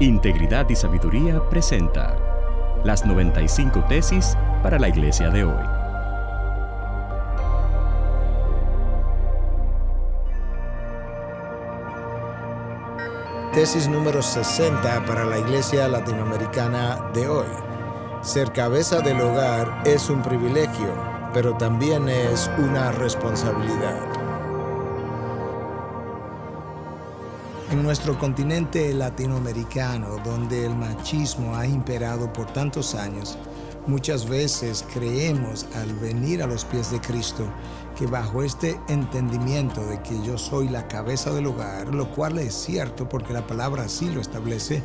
Integridad y Sabiduría presenta las 95 tesis para la iglesia de hoy. Tesis número 60 para la iglesia latinoamericana de hoy. Ser cabeza del hogar es un privilegio, pero también es una responsabilidad. En nuestro continente latinoamericano, donde el machismo ha imperado por tantos años, muchas veces creemos al venir a los pies de Cristo que bajo este entendimiento de que yo soy la cabeza del hogar, lo cual es cierto porque la palabra así lo establece,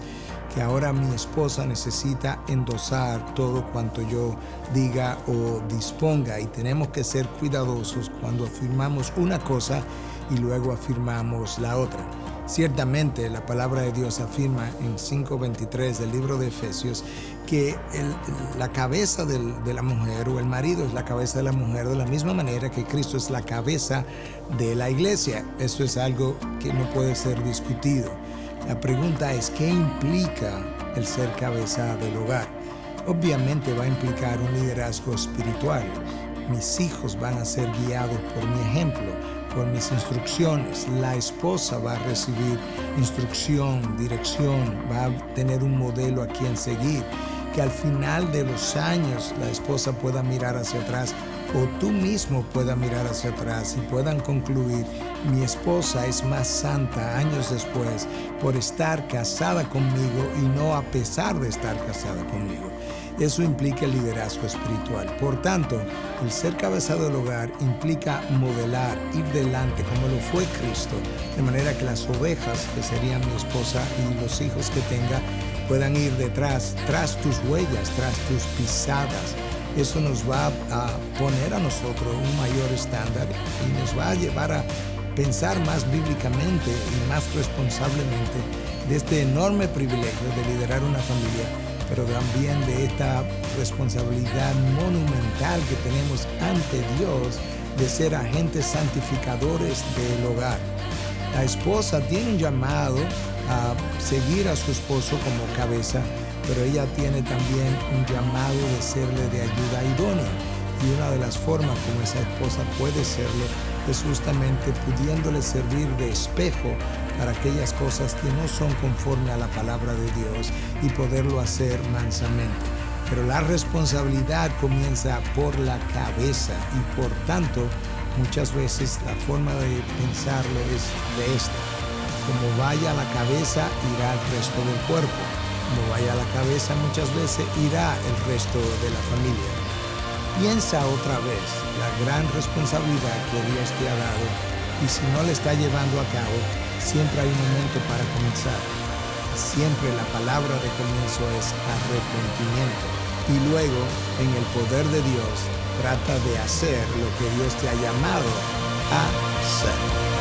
que ahora mi esposa necesita endosar todo cuanto yo diga o disponga y tenemos que ser cuidadosos cuando afirmamos una cosa y luego afirmamos la otra. Ciertamente la palabra de Dios afirma en 5.23 del libro de Efesios que la cabeza de la mujer o el marido es la cabeza de la mujer de la misma manera que Cristo es la cabeza de la iglesia. Eso es algo que no puede ser discutido. La pregunta es, ¿qué implica el ser cabeza del hogar? Obviamente va a implicar un liderazgo espiritual. Mis hijos van a ser guiados por mi ejemplo con mis instrucciones. La esposa va a recibir instrucción, dirección, va a tener un modelo a quien seguir. Que al final de los años la esposa pueda mirar hacia atrás o tú mismo pueda mirar hacia atrás y puedan concluir, mi esposa es más santa años después por estar casada conmigo y no a pesar de estar casada conmigo. Eso implica el liderazgo espiritual. Por tanto, el ser cabeza del hogar implica modelar, ir delante como lo fue Cristo, de manera que las ovejas, que serían mi esposa y los hijos que tenga, puedan ir detrás, tras tus huellas, tras tus pisadas. Eso nos va a poner a nosotros un mayor estándar y nos va a llevar a pensar más bíblicamente y más responsablemente de este enorme privilegio de liderar una familia pero también de esta responsabilidad monumental que tenemos ante Dios de ser agentes santificadores del hogar. La esposa tiene un llamado a seguir a su esposo como cabeza, pero ella tiene también un llamado de serle de ayuda idónea. Y una de las formas como esa esposa puede serlo es justamente pudiéndole servir de espejo para aquellas cosas que no son conforme a la palabra de Dios y poderlo hacer mansamente. Pero la responsabilidad comienza por la cabeza y por tanto muchas veces la forma de pensarlo es de esta. Como vaya la cabeza, irá el resto del cuerpo. Como vaya la cabeza, muchas veces irá el resto de la familia. Piensa otra vez la gran responsabilidad que Dios te ha dado y si no le está llevando a cabo, siempre hay un momento para comenzar. Siempre la palabra de comienzo es arrepentimiento. Y luego, en el poder de Dios, trata de hacer lo que Dios te ha llamado a hacer.